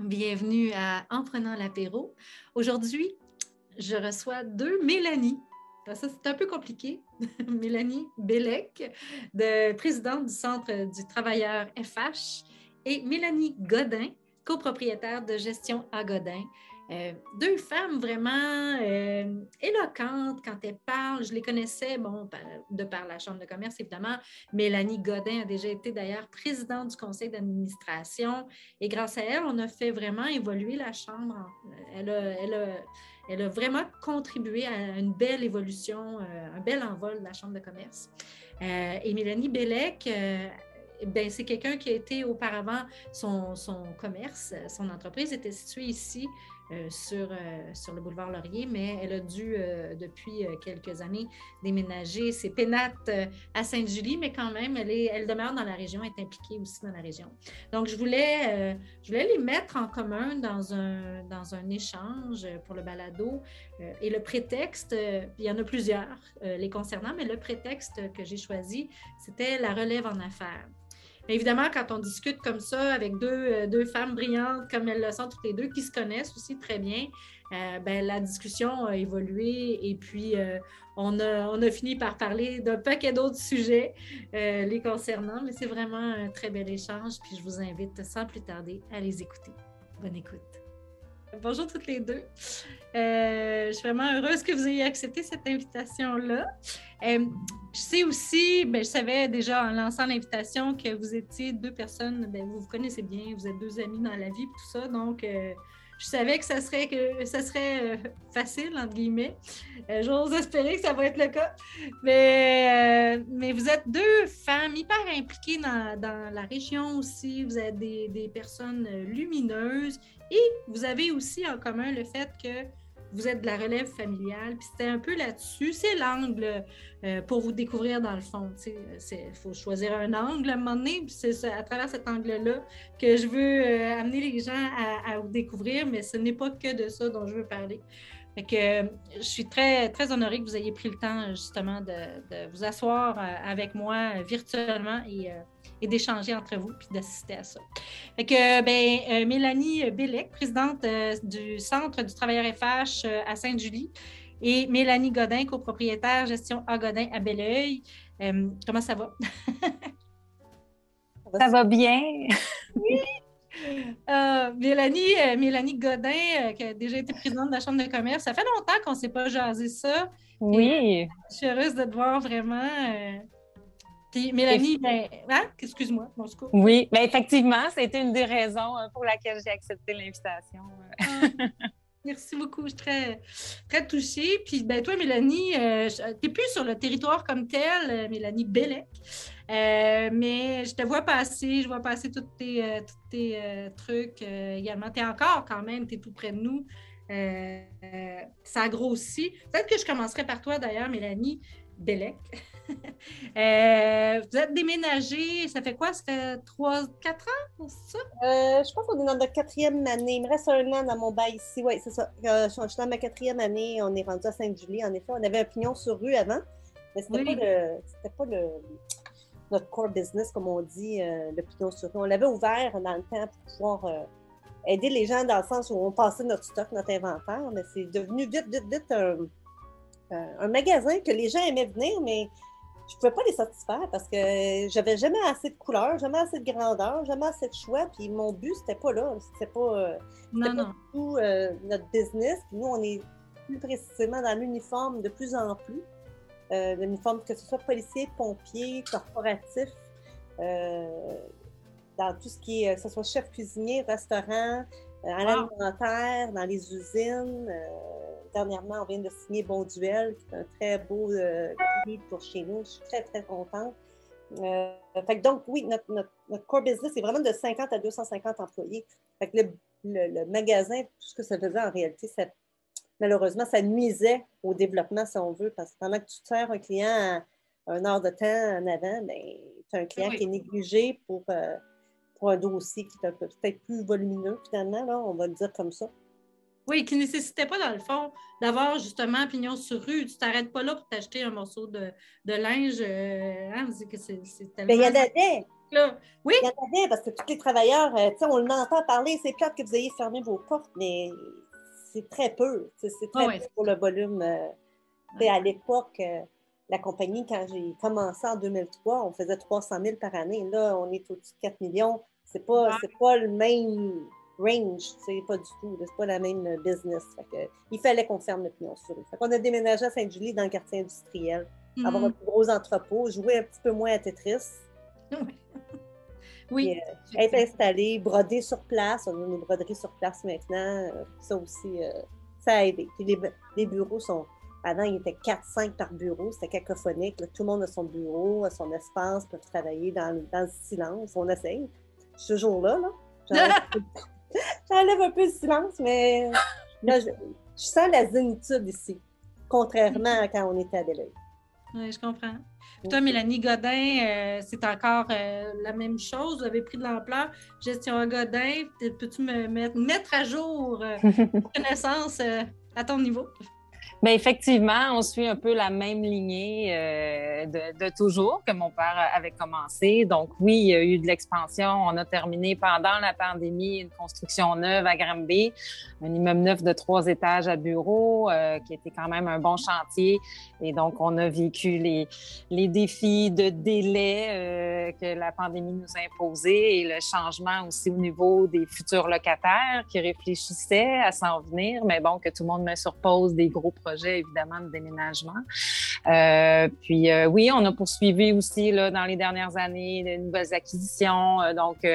Bienvenue à En prenant l'apéro. Aujourd'hui, je reçois deux Mélanie. Ça, c'est un peu compliqué. Mélanie Bellec, de, présidente du Centre du travailleur FH, et Mélanie Godin, copropriétaire de gestion à Godin. Euh, deux femmes vraiment euh, éloquentes quand elles parlent. Je les connaissais, bon, de par la Chambre de commerce, évidemment. Mélanie Godin a déjà été d'ailleurs présidente du conseil d'administration. Et grâce à elle, on a fait vraiment évoluer la Chambre. Elle a, vraiment contribué à une belle évolution, euh, un bel envol de la Chambre de commerce. et Mélanie Bellec, ben, c'est quelqu'un qui a été auparavant, son, commerce, son entreprise était située ici sur, euh, sur le boulevard Laurier, mais elle a dû, euh, depuis quelques années, déménager ses pénates à Sainte-Julie, mais quand même, elle demeure dans la région, est impliquée aussi dans la région. Donc, je voulais, je voulais les mettre en commun dans un, dans un échange pour le balado. et le prétexte, il y en a plusieurs les concernant, mais le prétexte que j'ai choisi, c'était la relève en affaires évidemment, quand on discute comme ça avec deux, euh, deux, femmes brillantes comme elles le sont toutes les deux, qui se connaissent aussi très bien, euh, ben, la discussion a évolué et puis euh, on, a, on, a, fini par parler d'un paquet d'autres sujets les concernant, mais c'est vraiment un très bel échange, puis je vous invite sans plus tarder à les écouter. Bonne écoute. Bonjour toutes les deux. Euh, je suis vraiment heureuse que vous ayez accepté cette invitation-là. Euh, je sais aussi, ben, je savais déjà en lançant l'invitation que vous étiez deux personnes, ben, vous vous connaissez bien, vous êtes deux amis dans la vie, tout ça. Donc, euh, je savais que ça serait, que ça serait facile, entre guillemets. J'ose espérer que ça va être le cas. Mais, mais vous êtes deux femmes hyper impliquées dans, dans la région aussi. Vous êtes des, des personnes lumineuses et vous avez aussi en commun le fait que vous êtes de la relève familiale. Puis c'était un peu là-dessus. C'est l'angle euh, pour vous découvrir dans le fond. Il faut choisir un angle à un moment donné. Puis c'est à travers cet angle-là que je veux euh, amener les gens à, vous découvrir. Mais ce n'est pas que de ça dont je veux parler. Fait que, euh, je suis très, très honorée que vous ayez pris le temps justement de, vous asseoir avec moi virtuellement et et d'échanger entre vous puis d'assister à ça. Fait que, ben, euh, Mélanie Bellec, présidente euh, du Centre du travailleur FH euh, à Sainte-Julie, et Mélanie Godin, copropriétaire gestion A Godin à Belleuil. comment ça va? ça va bien. oui. Mélanie, Mélanie Godin, qui a déjà été présidente de la Chambre de commerce, ça fait longtemps qu'on ne s'est pas jasé ça. Oui. je suis heureuse de te voir vraiment Mélanie, ben, hein? excuse-moi, mon secours. Oui, bien, effectivement, c'était une des raisons euh, pour laquelle j'ai accepté l'invitation. Merci beaucoup, je suis très, touchée. Puis, ben, toi, Mélanie, euh, tu n'es plus sur le territoire comme tel, euh, Mélanie Bellec, mais je te vois passer, je vois passer tous tes, tes trucs également. Tu es encore quand même, tu es tout près de nous. ça grossit. Peut-être que je commencerai par toi d'ailleurs, Mélanie Bellec. Euh, vous êtes déménagé, ça fait quoi? Ça fait trois, quatre ans, c'est ça? Euh, je pense qu'on est dans notre quatrième année. Il me reste un an dans mon bail ici. Oui, c'est ça. Euh, je suis dans ma quatrième année. On est rendu à Sainte-Julie. En effet, on avait un pignon sur rue avant, mais c'était pas, le, notre core business, comme on dit, le pignon sur rue. On l'avait ouvert dans le temps pour pouvoir aider les gens dans le sens où on passait notre stock, notre inventaire, mais c'est devenu vite, vite, vite un, un magasin que les gens aimaient venir, mais je pouvais pas les satisfaire parce que j'avais jamais assez de couleurs, jamais assez de grandeur, jamais assez de choix. Puis mon but, c'était pas là. C'était pas, euh, non, pas tout euh, notre business. Puis nous, on est plus précisément dans l'uniforme de plus en plus. Euh, l'uniforme, que ce soit policier, pompier, corporatif, dans tout ce qui est, que ce soit chef cuisinier, restaurant, à l'alimentaire, dans les usines dernièrement, on vient de signer Bon Duel, qui est un très beau euh, pour chez nous. Je suis très, très contente. Euh, donc, oui, notre, core business, c'est vraiment de 50 à 250 employés. le, magasin, tout ce que ça faisait en réalité, malheureusement, ça nuisait au développement, si on veut, parce que pendant que tu sers un client à un heure de temps en avant, ben, tu as un client qui est négligé pour, euh, pour un dossier qui est peut-être plus volumineux, finalement, là, on va le dire comme ça. Oui, qui ne nécessitait pas, dans le fond, d'avoir justement pignon sur rue. Tu t'arrêtes pas là pour t'acheter un morceau de, linge. Euh, hein, que c'est, tellement... Ben, il y en avait. là. Oui? Il y en avait parce que tous les travailleurs, euh, on entend parler, c'est plate que vous ayez fermé vos portes, mais c'est très peu. C'est très Ah ouais. peu pour le volume. euh, À l'époque, euh, la compagnie, quand j'ai commencé en 2003, on faisait 300 000 par année. Là, on est au-dessus de 4 millions. C'est pas, c'est pas le même range, c'est pas du tout. C'est pas la même business. Fait que, il fallait qu'on ferme le pignon sur rue. Fait qu'on a déménagé à Sainte-Julie dans le quartier industriel, avoir un Mhm. plus gros entrepôt, jouer un petit peu moins à Tetris. Oui. Euh, être installé, broder sur place. On a nos broderies sur place maintenant. Euh, Ça aussi, euh, ça a aidé. Puis les, bu- les bureaux sont. Avant, il y était 4-5 par bureau. C'était cacophonique. là. Tout le monde a son bureau, a son espace, peut travailler dans, dans le silence. On essaye. Suis toujours là. J'enlève un peu- le silence, mais là, je, je sens la zénitude ici, contrairement à quand on était à Belleuil. Oui, je comprends. Puis toi, Mélanie Godin, euh, c'est encore euh, la même chose. Vous avez pris de l'ampleur. Gestion à Godin, peux-tu me mettre, mettre à jour euh, connaissances euh, à ton niveau? Bien, effectivement, on suit un peu la même lignée euh, de, de toujours que mon père avait commencé. Donc, oui, il y a eu de l'expansion. On a terminé pendant la pandémie une construction neuve à Granby, un immeuble neuf de trois étages à bureau, euh, qui était quand même un bon chantier. Et donc, on a vécu les, les défis de délai euh, que la pandémie nous a imposés et le changement aussi au niveau des futurs locataires qui réfléchissaient à s'en venir, mais bon, que tout le monde met sur des gros projets, évidemment, de déménagement. Euh, puis euh, oui, on a poursuivi aussi là, dans les dernières années de nouvelles acquisitions. Euh, donc,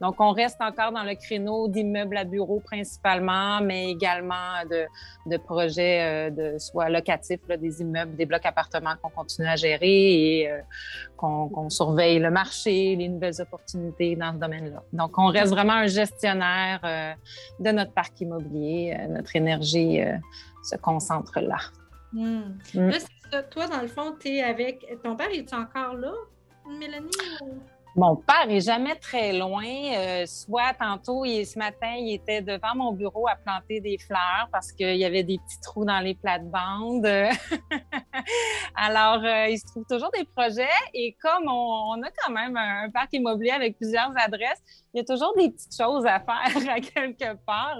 donc, on reste encore dans le créneau d'immeubles à bureaux principalement, mais également de, de projets de soit locatifs, des immeubles, des blocs appartements qu'on continue à gérer et qu'on surveille le marché, les nouvelles opportunités dans ce domaine-là. Donc, on reste vraiment un gestionnaire de notre parc immobilier. Notre énergie se concentre là. Hmm. Mm. Là, c'est ça. Toi, dans le fond, tu es avec. Ton père, est-tu encore là, Mélanie? ou- Mon père est jamais très loin. Euh, soit tantôt, il, ce matin, il était devant mon bureau à planter des fleurs parce qu'il y avait des petits trous dans les plates-bandes. Alors, euh, il se trouve toujours des projets et comme on, on a quand même un, parc immobilier avec plusieurs adresses, il y a toujours des petites choses à faire à quelque part.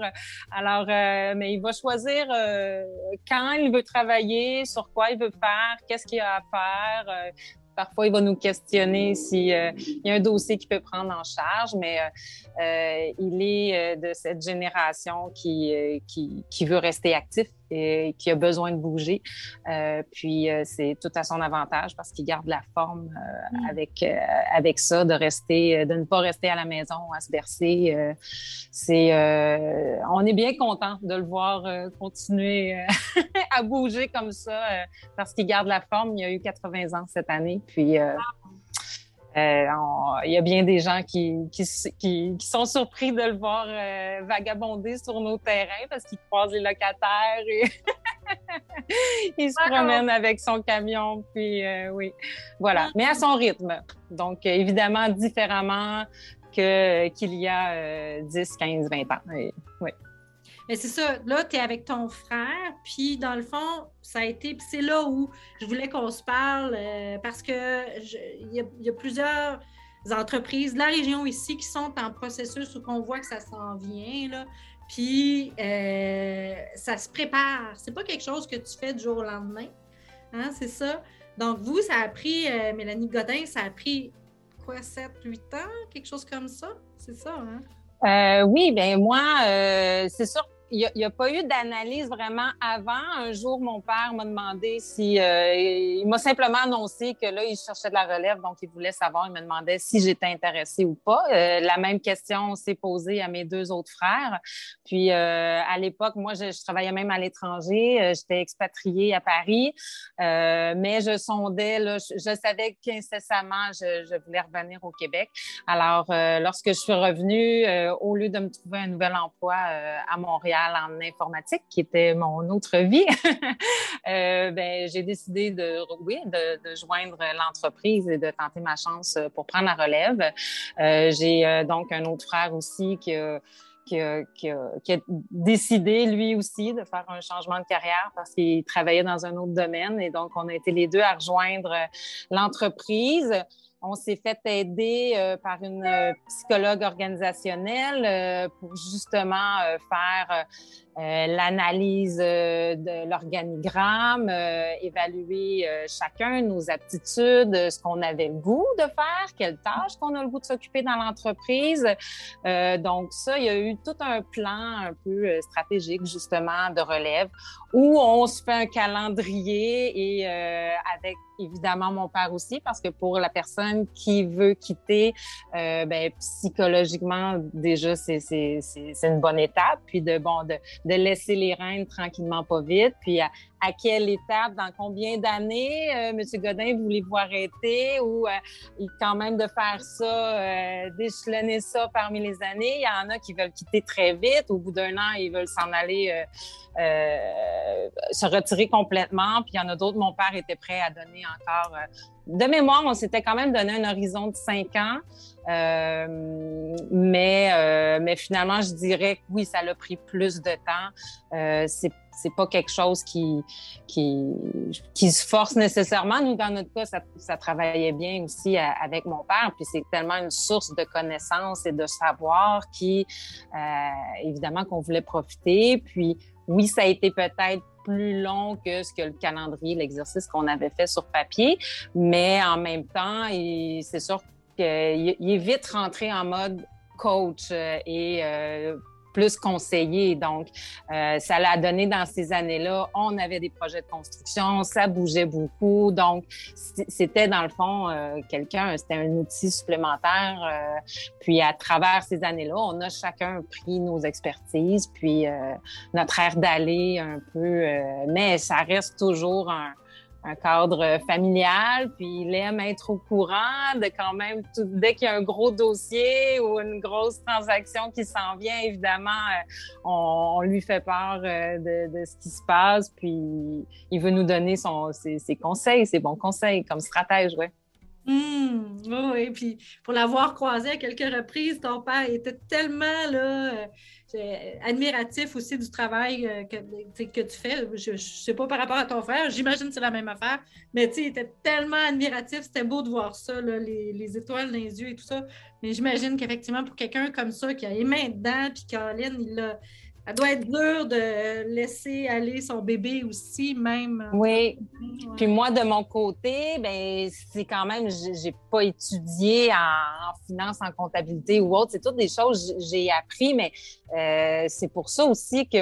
Alors, euh, mais il va choisir euh, quand il veut travailler, sur quoi il veut faire, qu'est-ce qu'il a à faire. Euh, Parfois, il va nous questionner s'il y a un dossier qu'il peut prendre en charge, mais euh, euh, il est euh, de cette génération qui, euh, qui, qui, veut rester actif et qui a besoin de bouger. Euh, puis, c'est tout à son avantage parce qu'il garde la forme mm. avec, euh, avec ça, de rester, de ne pas rester à la maison à se bercer. euh, c'est, euh, on est bien content de le voir euh, continuer à bouger comme ça parce qu'il garde la forme. Il a eu 80 ans cette année. Puis, euh, euh, on, il y a bien des gens qui, qui, qui, qui sont surpris de le voir euh, vagabonder sur nos terrains parce qu'il croise les locataires et il se promène avec son camion. Puis, euh, oui, voilà. Mais à son rythme. Donc, évidemment, différemment que, qu'il y a 10, 15, 20 ans. Et, oui. Mais c'est ça, là, tu es avec ton frère, puis dans le fond, ça a été, puis c'est là où je voulais qu'on se parle, euh, parce que il y, a plusieurs entreprises de la région ici qui sont en processus où on voit que ça s'en vient, là, puis euh, ça se prépare. C'est pas quelque chose que tu fais du jour au lendemain, hein, c'est ça. Donc, vous, ça a pris, euh, Mélanie Godin, ça a pris quoi, 7, 8 ans, quelque chose comme ça? C'est ça, hein? Euh, oui, bien moi, euh, c'est sûr il n'y a, pas eu d'analyse vraiment avant. Un jour, mon père m'a demandé si... Euh, il m'a simplement annoncé que là, il cherchait de la relève, donc il voulait savoir. Il me demandait si j'étais intéressée ou pas. Euh, la même question s'est posée à mes deux autres frères. Puis, euh, à l'époque, moi, je, travaillais même à l'étranger. J'étais expatriée à Paris, mais je sondais, je, savais qu'incessamment, je, je, voulais revenir au Québec. Alors, lorsque je suis revenue, au lieu de me trouver un nouvel emploi à Montréal, en informatique, qui était mon autre vie, euh, ben, j'ai décidé de, oui, de, joindre l'entreprise et de tenter ma chance pour prendre la relève. Euh, j'ai euh, donc un autre frère aussi qui a, qui qui a, décidé, lui aussi, de faire un changement de carrière parce qu'il travaillait dans un autre domaine. Et donc, on a été les deux à rejoindre l'entreprise. On s'est fait aider par une psychologue organisationnelle pour justement faire euh, l'analyse euh, de l'organigramme, euh, évaluer chacun nos aptitudes, ce qu'on avait le goût de faire, quelles tâches qu'on a le goût de s'occuper dans l'entreprise. donc ça, il y a eu tout un plan un peu stratégique justement de relève où on se fait un calendrier et avec évidemment mon père aussi parce que pour la personne qui veut quitter, ben, psychologiquement déjà c'est une bonne étape. Puis de bon de de laisser les rênes tranquillement, pas vite. Puis à, quelle étape, dans combien d'années, euh, M. Godin, voulez-vous arrêter ou euh, quand même de faire ça, euh, d'échelonner ça parmi les années? Il y en a qui veulent quitter très vite. Au bout d'un an, ils veulent s'en aller, euh, se retirer complètement. Puis il y en a d'autres, mon père était prêt à donner encore. de mémoire, on s'était quand même donné un horizon de cinq ans. Euh, mais, euh, mais finalement, je dirais que oui, ça a pris plus de temps. Euh, c'est c'est pas quelque chose qui, qui, qui se force nécessairement. Nous, dans notre cas, ça, ça travaillait bien aussi avec mon père. Puis c'est tellement une source de connaissances et de savoir qui, euh, évidemment, qu'on voulait profiter. Puis oui, ça a été peut-être plus long que ce que le calendrier, l'exercice qu'on avait fait sur papier, mais en même temps, c'est sûr il est vite rentré en mode coach euh, et euh, plus conseiller. Donc, euh, ça l'a donné dans ces années-là. On avait des projets de construction, ça bougeait beaucoup. Donc, c'était dans le fond quelqu'un, c'était un outil supplémentaire. puis, à travers ces années-là, on a chacun pris nos expertises, puis notre air d'aller un peu. mais ça reste toujours un, un cadre familial, puis il aime être au courant de quand même, dès qu'il y a un gros dossier ou une grosse transaction qui s'en vient, évidemment, euh, on, lui fait part euh, de, ce qui se passe, puis il veut nous donner son, ses, conseils, ses bons conseils comme stratège, ouais. Mmh, oui, puis pour l'avoir croisé à quelques reprises, ton père était tellement là, euh, admiratif aussi du travail euh, que, que tu fais. Je ne sais pas par rapport à ton frère, j'imagine que c'est la même affaire, mais il était tellement admiratif, c'était beau de voir ça, les, étoiles dans les yeux et tout ça. Mais j'imagine qu'effectivement, pour quelqu'un comme ça, qui a les mains dedans, puis Caroline, il a ça doit être dur de laisser aller son bébé aussi, même. Oui. Puis moi, de mon côté, ben c'est quand même, j'ai pas étudié en, finance, en comptabilité ou autre. C'est toutes des choses que j'ai appris, mais euh, c'est pour ça aussi que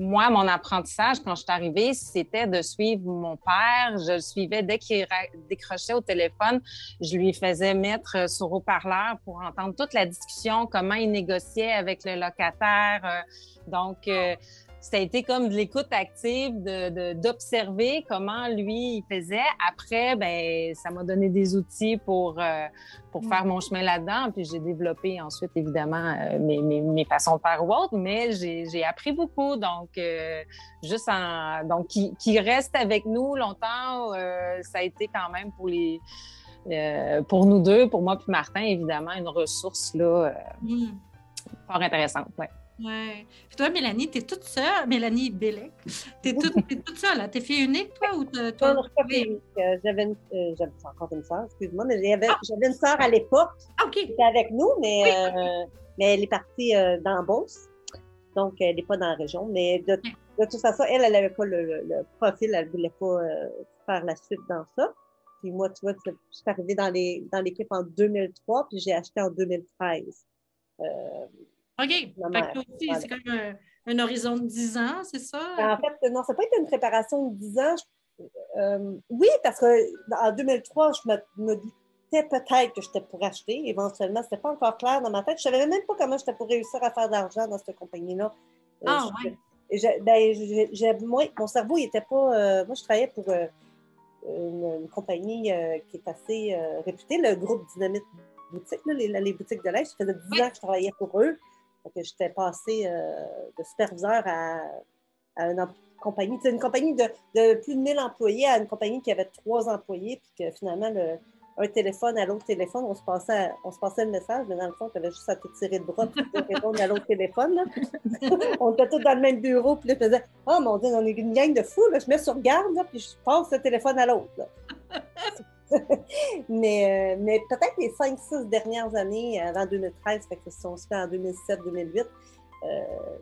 moi, mon apprentissage, quand je suis arrivée, c'était de suivre mon père. Je le suivais dès qu'il décrochait au téléphone. Je lui faisais mettre sur haut-parleur pour entendre toute la discussion, comment il négociait avec le locataire. Euh, donc, euh, ça a été comme de l'écoute active, d'observer de, comment lui il faisait. Après, ben ça m'a donné des outils pour euh, pour faire mon chemin là-dedans. Puis j'ai développé ensuite évidemment euh, mes, mes, mes, façons de faire ou autre, mais j'ai appris beaucoup. Donc euh, juste en donc qui, qui, reste avec nous longtemps, ça a été quand même pour les pour nous deux, pour moi puis Martin évidemment une ressource là mm. fort intéressante. Ouais. Oui. Puis toi, Mélanie, tu es toute seule. Mélanie Bélec, tu es, toute seule. Tu es fille unique, toi, ou toi? Non. Euh, j'avais une, euh, encore une sœur, excuse-moi, mais j'avais, ah! j'avais une sœur à l'époque ah, qui était avec nous, mais, euh, mais elle est partie dans Beauce. Donc, elle n'est pas dans la région. Mais de, de toute façon, elle, elle n'avait pas le, le, profil, elle ne voulait pas faire la suite dans ça. Puis moi, tu vois, je suis arrivée dans, les, dans l'équipe en 2003, puis j'ai acheté en 2013. Euh, OK. c'est comme un, un, horizon de 10 ans, c'est ça? Ben, en fait, non, ça peut être une préparation de 10 ans. Euh, oui, parce qu'en 2003, je me, disais peut-être que j'étais pour acheter. Éventuellement, ce n'était pas encore clair dans ma tête. Je ne savais même pas comment j'étais pour réussir à faire de l'argent dans cette compagnie-là. Euh, ah, oui. Ben, mon cerveau, il n'était pas. Euh, moi, je travaillais pour une, compagnie qui est assez réputée, le groupe Dynamite Boutique, les, les, boutiques de l'air. Ça faisait 10 ans que je travaillais pour eux que j'étais passée euh, de superviseur à, une compagnie, une compagnie de, plus de 1000 employés à une compagnie qui avait trois employés, puis que finalement, un téléphone à l'autre téléphone, on se, passait, on se passait le message, mais dans le fond, tu avais juste à te tirer le bras pour répondre à l'autre téléphone. on était tous dans le même bureau, puis là, je faisais Oh mon Dieu, on est une gang de fous, je mets sur garde, puis je passe le téléphone à l'autre. mais, mais peut-être les 5-6 dernières années, avant 2013, fait que si on se fait en 2007-2008,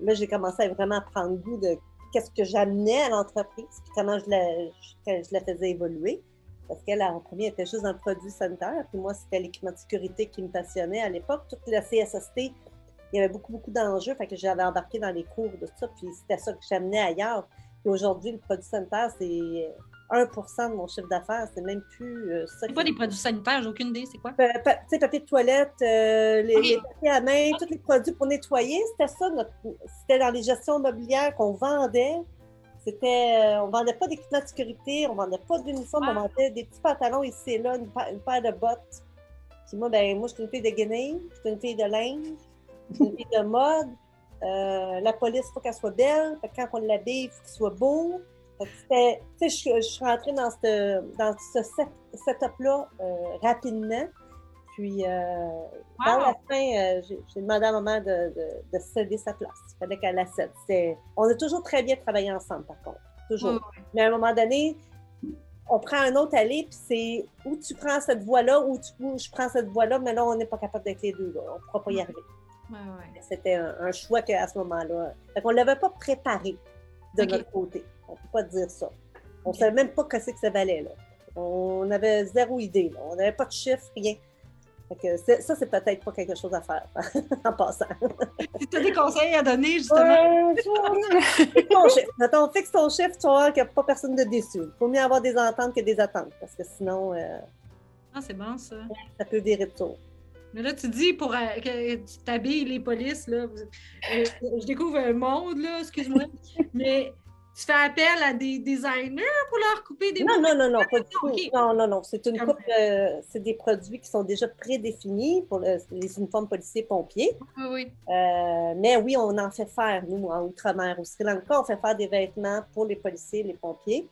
là, j'ai commencé à vraiment prendre goût de qu'est-ce que j'amenais à l'entreprise, puis comment je la, je, la faisais évoluer. Parce qu'elle, en premier, était juste le produit sanitaire. Puis moi, c'était l'équipement de sécurité qui me passionnait à l'époque. Toute la CSST, il y avait beaucoup, beaucoup d'enjeux. Fait que j'avais embarqué dans les cours de ça. Puis c'était ça que j'amenais ailleurs. Puis aujourd'hui, le produit sanitaire, c'est 1% de mon chiffre d'affaires. C'est même plus euh, ça. C'est quoi des produits sanitaires? J'ai aucune idée. C'est quoi? tu sais, papier de toilette, euh, les, papiers à main, tous les produits pour nettoyer. C'était ça. C'était dans les gestions immobilières qu'on vendait. C'était, euh, on vendait pas d'équipement de sécurité, on vendait pas d'uniforme, on vendait des petits pantalons ici et là, une, paire de bottes. Puis moi, ben, moi, je suis une fille de guenilles, je suis une fille de linge, je suis une fille de mode. la police, il faut qu'elle soit belle. quand on l'habille, il faut qu'il soit beau. Je, je suis rentrée dans, dans ce setup-là euh, rapidement. Puis, euh, dans la fin, euh, j'ai demandé à maman de, de, céder sa place. Il fallait qu'elle la cède. On a toujours très bien travaillé ensemble, par contre. Toujours. Mais à un moment donné, on prend un autre allée, puis c'est où tu prends cette voie-là, ou, je prends cette voie-là, mais là, on n'est pas capable d'être les deux. On ne pourra pas y arriver. C'était un, choix qu'à ce moment-là. On ne l'avait pas préparé de notre côté. On ne peut pas dire ça. On ne savait même pas ce que ça valait. Là. On avait zéro idée. On n'avait pas de chiffres, rien. ça, c'est peut-être pas quelque chose à faire en passant. tu as des conseils à donner, justement. Quand on fixe ton chiffre, tu vois qu'il n'y a pas personne de déçu. Il faut mieux avoir des ententes que des attentes, parce que sinon. Euh, ah, c'est bon, ça. Ça peut virer de tour. Mais là, tu dis pour euh, que tu t'habilles les polices, là. Euh, je découvre un monde, là, excuse-moi. mais tu fais appel à des designers pour leur couper des Non, non, non, non, pas du tout. Non, non, non. C'est une coupe, euh, c'est des produits qui sont déjà prédéfinis pour les uniformes policiers pompiers. Oui, oui. Euh, mais oui, on en fait faire, nous, en Outre-mer. Au Sri Lanka, on fait faire des vêtements pour les policiers et les pompiers.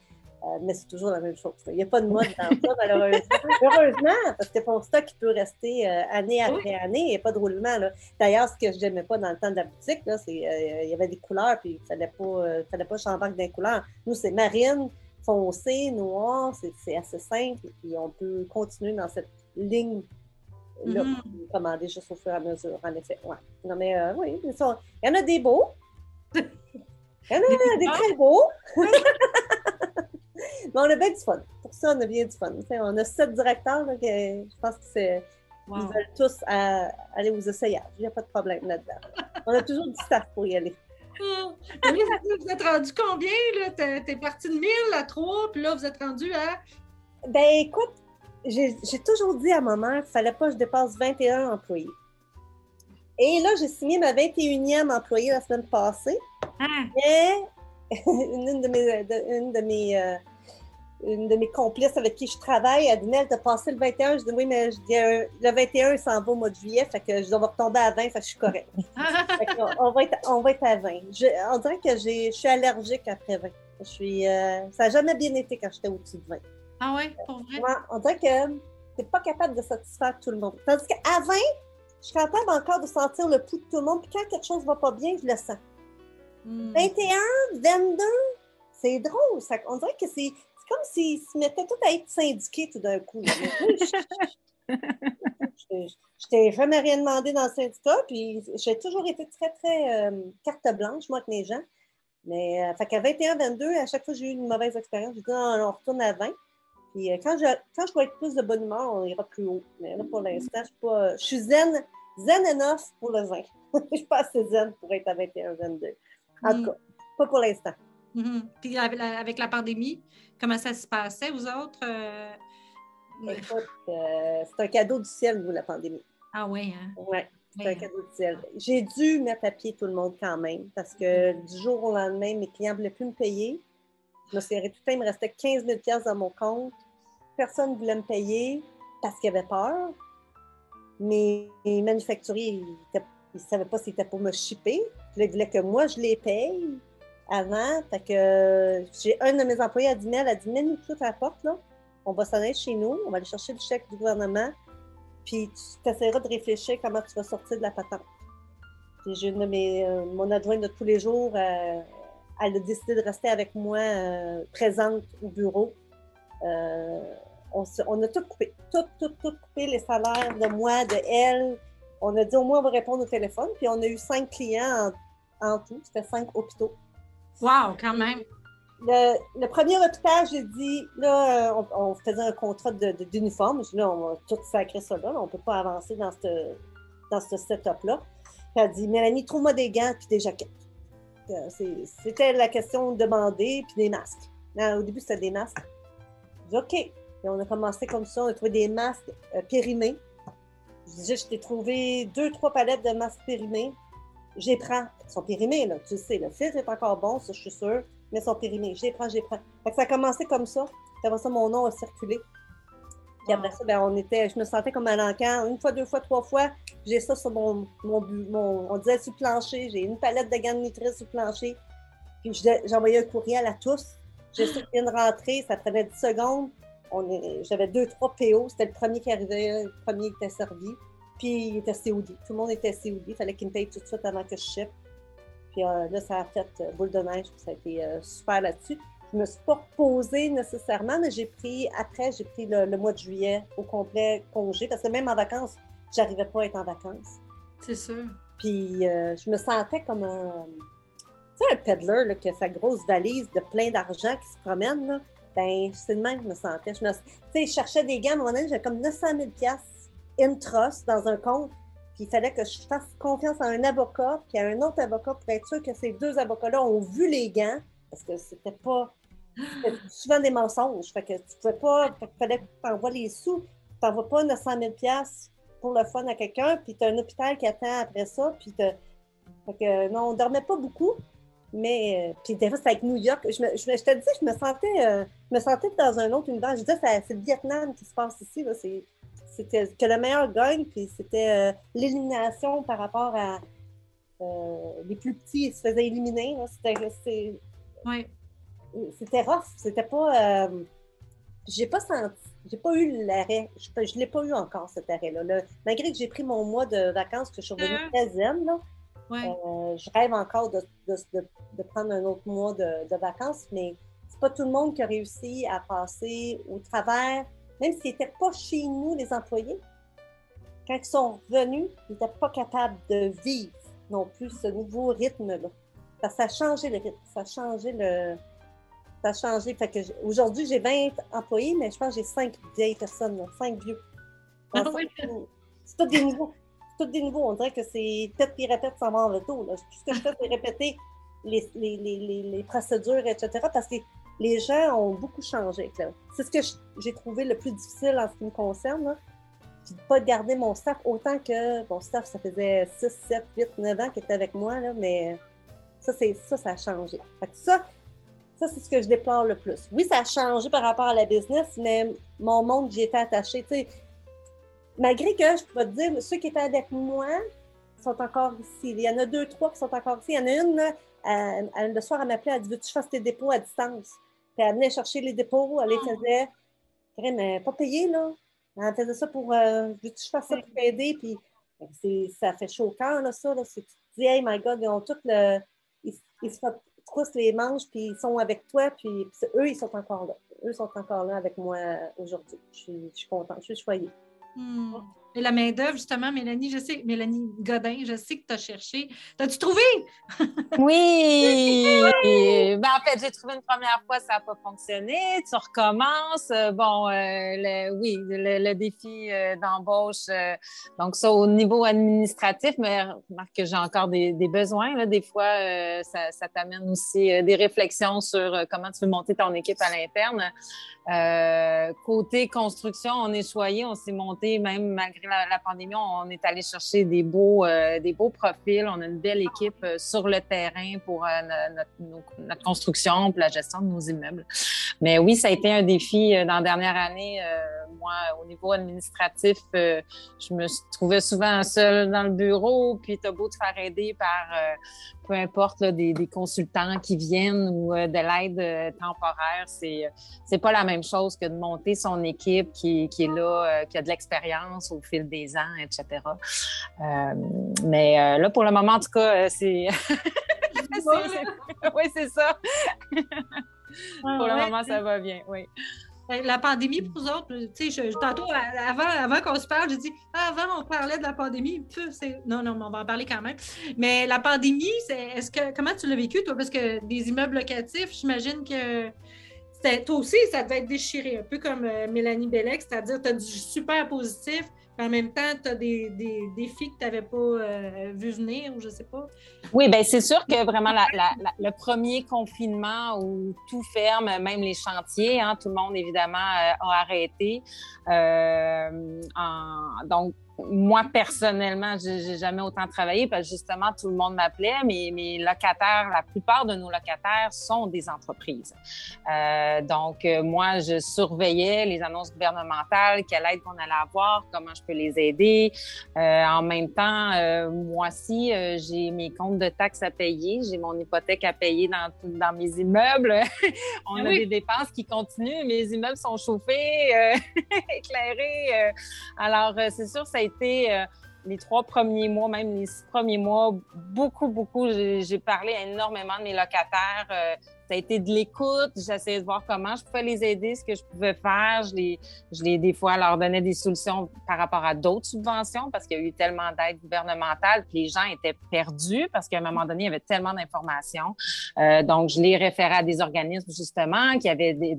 Euh, mais c'est toujours la même chose. Il n'y a pas de mode dans ça, malheureusement. Heureusement, parce que ton stock peut rester euh, année après année, il n'y a pas de roulement. D'ailleurs, ce que je n'aimais pas dans le temps de la boutique, c'est euh, il y avait des couleurs, puis il ne fallait pas, fallait pas changer des couleurs. Nous, c'est marine, foncé, noir, c'est assez simple, et puis on peut continuer dans cette ligne là, mm-hmm. commander juste au fur et à mesure, en effet. Ouais. Non, mais oui, il y en a des beaux. Il y en a des très beaux. Mais on a bien du fun. Pour ça, on a bien du fun. on a sept directeurs, là, je pense qu'ils veulent tous aller aux essayages. Il n'y a pas de problème là-dedans. on a toujours du staff pour y aller. Ah, vous êtes rendu combien? Tu es, parti de 1000 à 3, puis là, vous êtes rendu à? Ben écoute, j'ai toujours dit à ma mère qu'il ne fallait pas que je dépasse 21 employés. Et là, j'ai signé ma 21e employée la semaine passée. Ah. Et une de mes, une de mes euh, une de mes complices avec qui je travaille, elle dit Elle t'as passé le 21. Je dis Oui, mais je dis, euh, le 21, il s'en va au mois de juillet, fait que je dois retomber à 20, fait que je suis correcte. on, va être, on va être à 20. on dirait que je suis allergique après 20. Je suis, euh, ça n'a jamais bien été quand j'étais au-dessus de 20. Ah oui, pour vrai? on dirait que tu n'es pas capable de satisfaire tout le monde. Tandis qu'à 20, je suis capable encore de sentir le pouls de tout le monde, puis quand quelque chose ne va pas bien, je le sens. 21, hmm. 22, c'est drôle. Ça, on dirait que c'est comme s'ils se mettaient tout à être syndiqués tout d'un coup. Je t'ai jamais rien demandé dans le syndicat, puis j'ai toujours été très, très euh, carte blanche, moi, avec les gens. Mais euh, fait qu'à 21, 22, à chaque fois que j'ai eu une mauvaise expérience, je dis on retourne à 20. Puis euh, quand, je, quand je vais être plus de bonne humeur, on ira plus haut. Mais là, pour l'instant, je suis pas. Je suis zen, zen enough pour le 20. je suis pas assez zen pour être à 21, 22. En tout cas, pas pour l'instant. Mm-hmm. Puis avec la pandémie, Comment ça se passait, vous autres? Euh? Euh, c'est un cadeau du ciel, vous, la pandémie. Ah oui, hein? Oui, c'est un cadeau du ciel. J'ai dû mettre à pied tout le monde quand même, parce que du jour au lendemain, mes clients ne voulaient plus me payer. Je me suis arrêtée tout le temps, il me restait 15 000 dans mon compte. Personne ne voulait me payer parce qu'il avait peur. Mes, manufacturiers, ils ne savaient pas si c'était pour me shipper. Ils voulaient que moi, je les paye avant. Fait que j'ai un de mes employés a dit elle a dit mets-nous tout à la porte, là. On va s'en aller chez nous, on va aller chercher le chèque du gouvernement, puis tu essaieras de réfléchir comment tu vas sortir de la patente. j'ai une de mes, euh, mon adjointe de tous les jours, euh, elle a décidé de rester avec moi euh, présente au bureau. on, a tout coupé. Tout, tout, tout coupé, les salaires de moi, de elle. On a dit au moins on va répondre au téléphone. Puis on a eu cinq clients en, tout. C'était cinq hôpitaux. Wow, quand même. Le, premier hôpital, j'ai dit, là, on, faisait un contrat d'uniforme. De, là, on va tout sacrer ça là. On ne peut pas avancer dans ce dans setup-là. Elle a dit Mélanie, trouve-moi des gants puis des jaquettes. Euh, c'était la question de demander, puis des masques. au début, c'était des masques. J'ai dit OK. Et on a commencé comme ça, on a trouvé des masques euh, périmés. Je disais, je t'ai trouvé deux, trois palettes de masques périmés. J'ai prends. Ils sont périmés, là. Tu sais, le fil est encore bon, ça, je suis sûre. Mais ils sont périmés. J'ai prends, j'ai prends. ça a commencé comme ça. Après ça, mon nom a circulé. Puis après ça, ben, on était, je me sentais comme un encan. Une fois, deux fois, trois fois, j'ai ça sur mon, mon, mon, on disait sur le plancher. J'ai une palette de gants de nitrites sur le plancher. Puis j'envoyais un courriel à tous. J'ai su une rentrée, ça prenait 10 secondes. J'avais deux, trois PO. C'était le premier qui arrivait, le premier qui était servi. Puis il était COD. Tout le monde était COD. Il fallait qu'il me paye tout de suite avant que je ship. Puis euh, là, ça a fait euh, boule de neige. ça a été euh, super là-dessus. Je ne me suis pas reposée nécessairement, mais j'ai pris, après, j'ai pris le, mois de juillet au complet congé, parce que même en vacances, j'arrivais pas à être en vacances. C'est sûr. Puis je me sentais comme un, tu sais, un peddler là, qui a sa grosse valise de plein d'argent qui se promène. Là. Ben, c'est le même que je me sentais. Je me, tu sais, je cherchais des gants, mon j'avais comme 900 000 in trust dans un compte. Puis il fallait que je fasse confiance à un avocat, puis à un autre avocat pour être sûr que ces deux avocats-là ont vu les gants parce que c'était pas. C'était souvent des mensonges. Fait que tu pouvais pas. Fallait que tu envoies les sous. Tu n'envoies pas 900 000 pour le fun à quelqu'un, puis tu as un hôpital qui attend après ça. Puis fait que non, on dormait pas beaucoup. Mais, euh, puis des fois, avec New York. Je, me, je, te dis, je me sentais, euh, me sentais dans un autre univers. Je disais, c'est le Vietnam qui se passe ici. C'était que le meilleur gagne, puis c'était euh, l'élimination par rapport à les plus petits, ils se faisaient éliminer. C'était. C'était rough. C'était pas. Euh, j'ai pas senti. J'ai pas eu l'arrêt. Je, je l'ai pas eu encore, cet arrêt-là. Malgré que j'ai pris mon mois de vacances, que je suis revenue très zen, là, euh, je rêve encore de, de, de, prendre un autre mois de, vacances, mais c'est pas tout le monde qui a réussi à passer au travers, même s'ils n'étaient pas chez nous, les employés. Quand ils sont revenus, ils n'étaient pas capables de vivre non plus ce nouveau rythme-là ça a changé le rythme, ça a changé le. Ça a changé. Fait que aujourd'hui, j'ai 20 employés, mais je pense que j'ai 5 vieilles personnes, 5 vieux. Ah c'est tous des nouveaux. C'est tous des nouveaux. On dirait que c'est peut-être qui répètent sans voir le taux. Tout ce que je fais, c'est répéter les, les, les, les, procédures, etc. Parce que les gens ont beaucoup changé. C'est ce que j'ai trouvé le plus difficile en ce qui me concerne. Puis de pas garder mon staff autant que mon staff, ça faisait 6, 7, 8, 9 ans qu'il était avec moi, mais ça, c'est ça, ça a changé. ça, ça c'est ce que je déplore le plus. Oui, ça a changé par rapport à la business, mais mon monde, j'y étais attachée. malgré que je peux te dire, ceux qui étaient avec moi sont encore ici. Il y en a deux, trois qui sont encore ici. Il y en a une, le soir, elle m'appelait, elle dit Veux-tu faire tes dépôts à distance Puis elle venait chercher les dépôts, elle les ah. faisait. Mais pas payé, là. Elle faisait ça pour euh, Veux-tu faire ça pour t'aider? Puis ça fait chaud au cœur, là, ça. Là. Tu te dis Hey, my God, ils ont tout le ils, se troussent les manches, puis ils sont avec toi, puis, eux, ils sont encore là. Eux sont encore là avec moi aujourd'hui. Je suis, je suis contente, je suis choyée. Hmm. Et la main-d'œuvre, justement, Mélanie, je sais, Mélanie Godin, je sais que tu as cherché. T'as-tu trouvé? oui! ben, en fait, j'ai trouvé une première fois, ça n'a pas fonctionné. Tu recommences. Euh, bon, euh, oui, le, défi euh, d'embauche. donc, ça, au niveau administratif, mais remarque que j'ai encore des, besoins. Là, des fois, ça, t'amène aussi des réflexions sur comment tu veux monter ton équipe à l'interne. Euh, côté construction, on est choyé, on s'est monté, même malgré la, pandémie, on est allé chercher des beaux, euh, des beaux profils. On a une belle équipe euh, sur le terrain pour notre, construction, pour la gestion de nos immeubles. Mais oui, ça a été un défi dans la dernière année. moi, au niveau administratif, je me trouvais souvent seule dans le bureau, puis tu as beau te faire aider par peu importe des, consultants qui viennent ou de l'aide temporaire, c'est c'est pas la même chose que de monter son équipe qui, qui est là, euh, qui a de l'expérience au fil des ans, etc. Euh, mais euh, là, pour le moment, en tout cas, c'est. oui, c'est ça. pour le moment, ça va bien, oui. La pandémie, pour vous autres, tu sais, tantôt, avant, avant qu'on se parle, j'ai dit, ah, avant, on parlait de la pandémie. Non, non, on va en parler quand même. Mais la pandémie, est-ce que, comment tu l'as vécu, toi? Parce que des immeubles locatifs, j'imagine que toi aussi, ça devait être déchiré, un peu comme euh, Mélanie Bellec, c'est-à-dire, tu as du super positif, en même temps, tu as des, défis que tu n'avais pas euh, vu venir ou je ne sais pas? Oui, bien, c'est sûr que vraiment le premier confinement où tout ferme, même les chantiers, hein, tout le monde évidemment euh, a arrêté. Euh, donc, moi, personnellement, j'ai jamais autant travaillé parce que justement, tout le monde m'appelait. mais mes locataires, la plupart de nos locataires sont des entreprises. Euh, donc, euh, moi, je surveillais les annonces gouvernementales, quelle aide qu'on allait avoir, comment je peux les aider. Euh, en même temps, euh, moi aussi, j'ai mes comptes de taxes à payer, j'ai mon hypothèque à payer dans, dans mes immeubles. On ah a des dépenses qui continuent. Mes immeubles sont chauffés, éclairés. alors, c'est sûr, ça a été euh, les trois premiers mois, même les six premiers mois, beaucoup, beaucoup, j'ai parlé énormément de mes locataires. Euh, ça a été de l'écoute. J'essayais de voir comment je pouvais les aider, ce que je pouvais faire. Je les, je les des fois, leur donnais des solutions par rapport à d'autres subventions parce qu'il y a eu tellement d'aides gouvernementales que les gens étaient perdus parce qu'à un moment donné, il y avait tellement d'informations. Euh, donc, je les référais à des organismes, justement, qui avaient des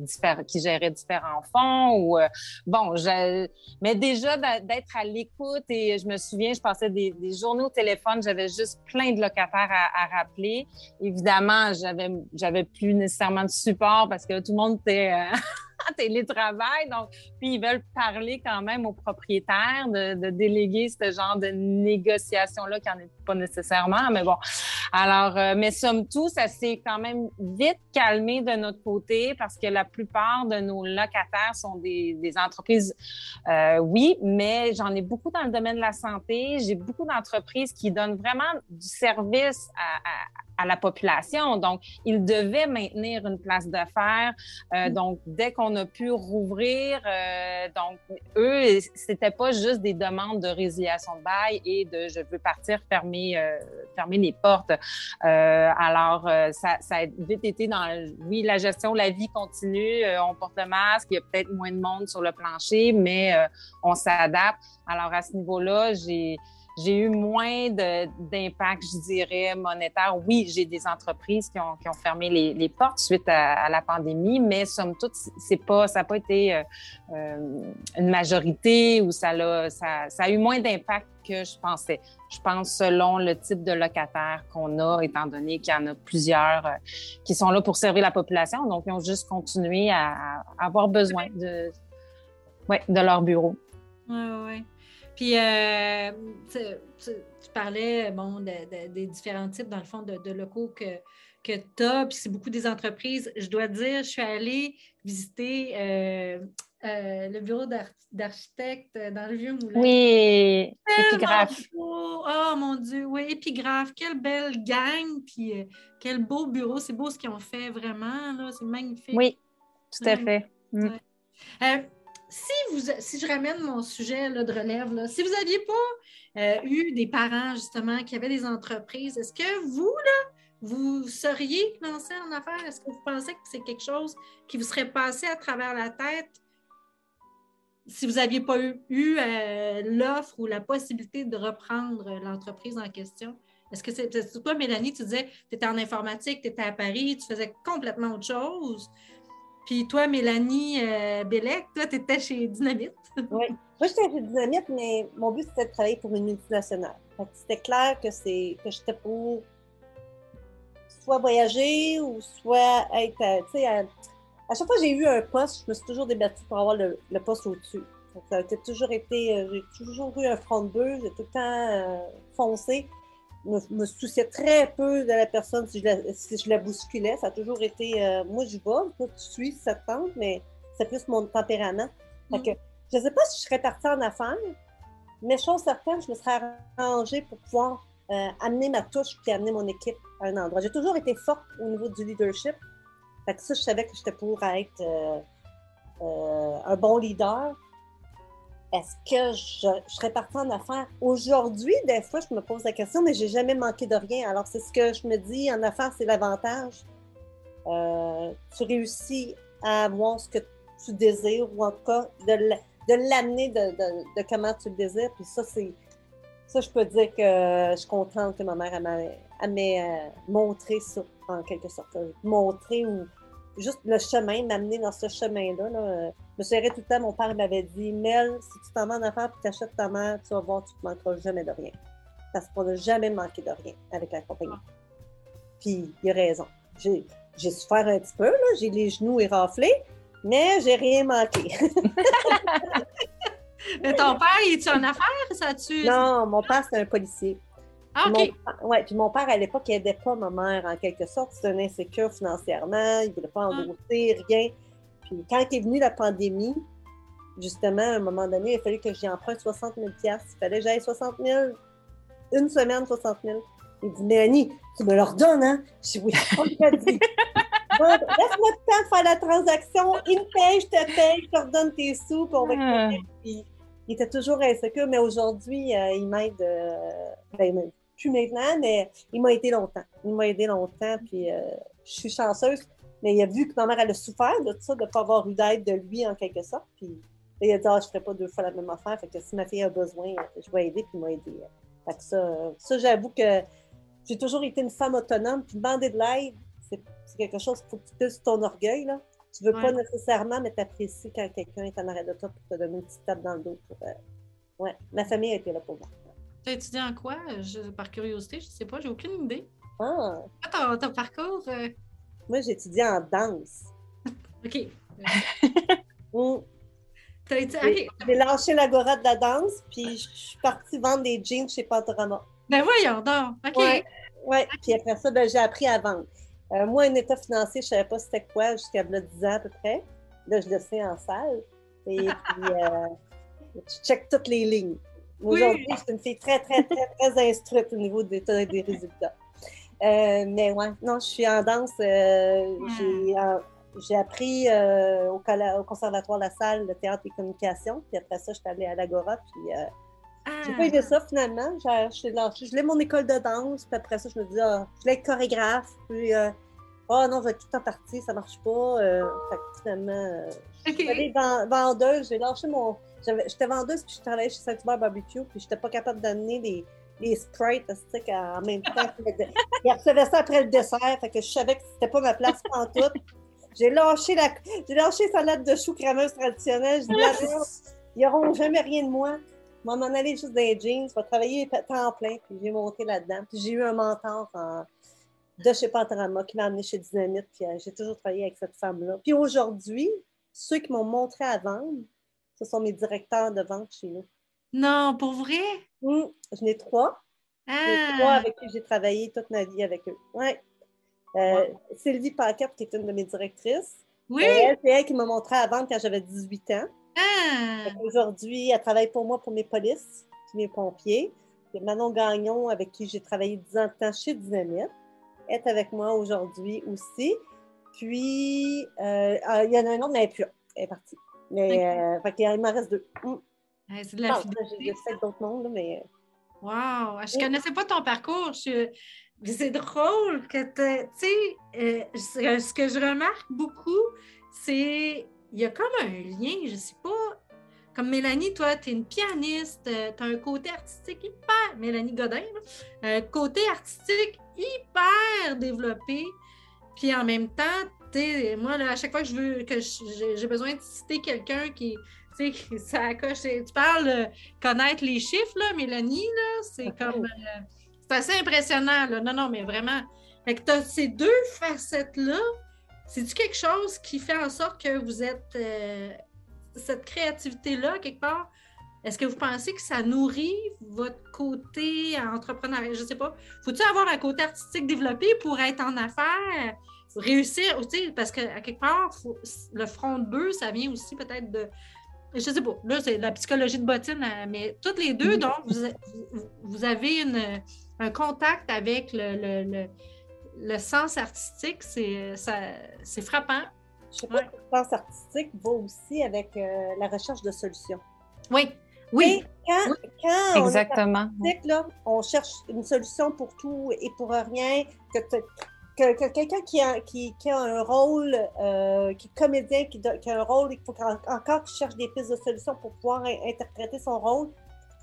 qui géraient différents fonds ou, euh, bon, je, mais déjà d'être à l'écoute et je me souviens, je passais des, des journées au téléphone, j'avais juste plein de locataires à, à rappeler. Évidemment, j'avais, j'avais plus nécessairement de support parce que tout le monde était euh, télétravail. Donc, puis ils veulent parler quand même aux propriétaires de, de déléguer ce genre de négociation-là qui n'en est pas nécessairement. Mais bon, alors, euh, mais somme toute, ça s'est quand même vite calmé de notre côté parce que la plupart de nos locataires sont des, des entreprises, euh, oui, mais j'en ai beaucoup dans le domaine de la santé. J'ai beaucoup d'entreprises qui donnent vraiment du service à, à à la population. Donc, ils devaient maintenir une place d'affaires. Euh, mm. donc, dès qu'on a pu rouvrir, euh, donc, eux, c'était pas juste des demandes de résiliation de bail et de je veux partir fermer, euh, fermer les portes. Euh, alors, ça, ça, a vite été dans, oui, la gestion, la vie continue, on porte le masque, il y a peut-être moins de monde sur le plancher, mais on s'adapte. Alors, à ce niveau-là, j'ai j'ai eu moins d'impact, je dirais, monétaire. Oui, j'ai des entreprises qui ont, fermé les, portes suite à, la pandémie, mais somme toute, c'est pas, ça n'a pas été euh, euh, une majorité ou ça, a, ça, ça a eu moins d'impact que je pensais. Je pense selon le type de locataire qu'on a, étant donné qu'il y en a plusieurs euh, qui sont là pour servir la population, donc ils ont juste continué à, avoir besoin de, ouais, de leur bureau. Oui, oui. Puis, euh, tu, parlais bon, des différents types, dans le fond, de, locaux que, que tu as. Puis, c'est beaucoup des entreprises. Je dois dire, je suis allée visiter euh, euh, le bureau d'architecte dans le Vieux-Moulin. Oui, épigraphe. Oh mon Dieu, oui, épigraphe. Quelle belle gang. Puis, quel beau bureau. C'est beau ce qu'ils ont fait, vraiment. Là, c'est magnifique. Oui, tout à fait. Mm si, vous, si je ramène mon sujet de relève, si vous n'aviez pas euh, eu des parents, justement, qui avaient des entreprises, est-ce que vous, là, vous seriez lancé en affaires? Est-ce que vous pensez que c'est quelque chose qui vous serait passé à travers la tête si vous n'aviez pas eu, euh, l'offre ou la possibilité de reprendre l'entreprise en question? Est-ce que c'est toi, Mélanie, tu disais tu étais en informatique, tu étais à Paris, tu faisais complètement autre chose? Puis toi, Mélanie euh, Bellec, toi, tu étais chez Dynamite. oui. Moi, j'étais chez Dynamite, mais mon but, c'était de travailler pour une multinationale. C'était clair que, que j'étais pour soit voyager ou soit être. Euh, sais, à, chaque fois que j'ai eu un poste, je me suis toujours débattue pour avoir le, poste au-dessus. Ça a toujours été. Euh, j'ai toujours eu un front de bœuf, j'ai tout le temps foncé me, me, souciais très peu de la personne si je la, si je la bousculais. Ça a toujours été euh, moi je vais, toi tu suis ça te tente, mais c'est plus mon tempérament. Fait je ne sais pas si je serais partie en affaires, mais chose certaine, je me serais arrangée pour pouvoir euh, amener ma touche puis amener mon équipe à un endroit. J'ai toujours été forte au niveau du leadership. Fait que ça, je savais que j'étais pour être euh, un bon leader est-ce que je, serais partie en affaires? Aujourd'hui, des fois, je me pose la question, mais j'ai jamais manqué de rien. Alors, c'est ce que je me dis, en affaires, c'est l'avantage. Euh, tu réussis à avoir ce que tu désires, ou en tout cas de l'amener de, comment tu le désires. Puis ça, c'est. Ça, je peux dire que je suis contente que ma mère m'ait euh, montré ça, en quelque sorte. Montrer ou juste le chemin, m'amener dans ce chemin-là. Là. Je me souviens tout le temps, mon père m'avait dit Mel, si tu t'en vas en affaires et tu achètes ta mère, tu vas voir, tu ne te manqueras jamais de rien. Parce qu'on n'a jamais manqué de rien avec la compagnie. Puis il a raison. J'ai souffert un petit peu, j'ai les genoux éraflés, mais j'ai rien manqué. mais ton père, il est en affaires, ça tu Non, mon père, c'est un policier. Ah, OK. Oui, puis mon père, à l'époque, il n'aidait pas ma mère, en quelque sorte. C'était un insécure financièrement, il ne voulait pas ah. endosser, rien. Puis quand est venue la pandémie, justement, à un moment donné, il a fallu que j'emprunte 60 000 Il fallait que j'aille 60 000, une semaine, 60 000 il dit, Mélanie, tu me le redonnes, hein? Je dis, oui, on t'a dit. Laisse-moi le temps de faire la transaction. Il me paye, je te paye, je te redonne tes sous, puis on va ah. Puis, il était toujours insécure, mais aujourd'hui, euh, il m'aide. Euh, ben, plus maintenant, mais il m'a aidé longtemps. Il m'a aidé longtemps, puis euh, je suis chanceuse. Mais il a vu que ma mère, elle a souffert de ça, de ne pas avoir eu d'aide de lui, en quelque sorte. Puis il a dit, ah, je ne ferai pas deux fois la même affaire. Fait que si ma fille a besoin, je vais aider, puis il m'a aidé. Fait que ça, ça j'avoue que j'ai toujours été une femme autonome, puis demander de l'aide, c'est quelque chose qu'il faut que tu ton orgueil. Là. Tu ne veux pas nécessairement, mais tu apprécies quand quelqu'un est en arrêt de toi pour te donner une petite tape dans le dos. Pour, euh, Ouais, ma famille a été là pour moi. Tu as étudié en quoi? par curiosité, je ne sais pas, j'ai aucune idée. Ah! Ton, ton parcours? Euh? Moi, étudié en danse. OK. mm. J'ai lâché l'agora de la danse, puis je suis partie vendre des jeans chez Pantorama. Ben voyons donc. OK. Ouais, ouais. Puis après ça, ben, j'ai appris à vendre. Euh, moi, un état financier, je ne savais pas c'était quoi jusqu'à 10 ans à peu près. Là, je le sais en salle. Et puis, euh, je check toutes les lignes. Aujourd'hui, je suis une fille très, très, très, très instruite au niveau des, des résultats. Euh, mais ouais, non, je suis en danse. j'ai appris au, au, Conservatoire La Salle le théâtre et communication. Puis après ça, je suis allée à l'Agora. Puis j'ai pas aimé ça finalement. Je voulais mon école de danse, puis après ça, je me dis, ah, je voulais être chorégraphe, puis, euh, oh non, je vais être tout en partie, ça marche pas. Euh, fait que finalement, euh, je suis allée vendeuse, j'ai lâché mon. J'étais vendeuse, puis je travaillais chez Saint-Hubert Barbecue, puis j'étais pas capable d'amener les, les sprites en même temps. Ils recevaient ça après le dessert, fait que je savais que c'était pas ma place en tout. J'ai lâché la, j'ai lâché salade de choux crémeuse traditionnelle. Je dis, ils n'auront jamais rien de moi vais m'en aller juste dans jeans, je vais travailler temps plein, puis j'ai monté là-dedans. Puis j'ai eu un mentor de chez Pantarama qui m'a amené chez Dynamite, puis euh, j'ai toujours travaillé avec cette femme-là. Puis aujourd'hui, ceux qui m'ont montré à vendre, ce sont mes directeurs de vente chez nous. Non, pour vrai? Mmh, j'en ai trois. Ah. trois avec qui j'ai travaillé toute ma vie avec eux. Ouais. Euh, Sylvie Paquette, qui est une de mes directrices. Oui. Euh, c'est elle qui m'a montré à vendre quand j'avais 18 ans. Ah! Aujourd'hui, elle travaille pour moi pour mes polices, mes pompiers. Manon Gagnon, avec qui j'ai travaillé 10 ans de temps chez Dynamite, est avec moi aujourd'hui aussi. Puis, euh, ah, il y en a un autre, mais elle est plus là. Elle est partie. Mais euh, il m'en reste deux. Mm. C'est de la d'autres mondes, mais. Euh, wow! Je ne connaissais pas ton parcours. C'est drôle que tu sais, ce que je remarque beaucoup, c'est il y a comme un lien, je sais pas. Comme Mélanie, toi, tu es une pianiste, euh, tu as un côté artistique hyper. Mélanie Godin, un côté artistique hyper développé. Puis en même temps, moi, à chaque fois que je veux que j'ai besoin de citer quelqu'un qui, tu sais, ça coche. Tu parles de connaître les chiffres, là, Mélanie, là, c'est comme. Euh, c'est assez impressionnant, là. Non, non, mais vraiment. Fait que tu as ces deux facettes-là c'est-tu quelque chose qui fait en sorte que vous êtes euh, cette créativité-là, quelque part? Est-ce que vous pensez que ça nourrit votre côté entrepreneurial? Je ne sais pas. Faut-il avoir un côté artistique développé pour être en affaires, réussir? Parce qu'à quelque part, le front de bœuf, ça vient aussi peut-être de. Je sais pas. Là, c'est la psychologie de bottine, euh, mais toutes les deux, donc, vous, avez un contact avec le le sens artistique, c'est frappant. Je sais pas le sens artistique va aussi avec euh, la recherche de solutions. Oui, oui. quand, quand Exactement. On, là, on cherche une solution pour tout et pour rien, que quelqu'un qui a, qui, a un rôle, euh, qui est comédien, qui, a un rôle, il faut encore qu'il cherche des pistes de solutions pour pouvoir interpréter son rôle,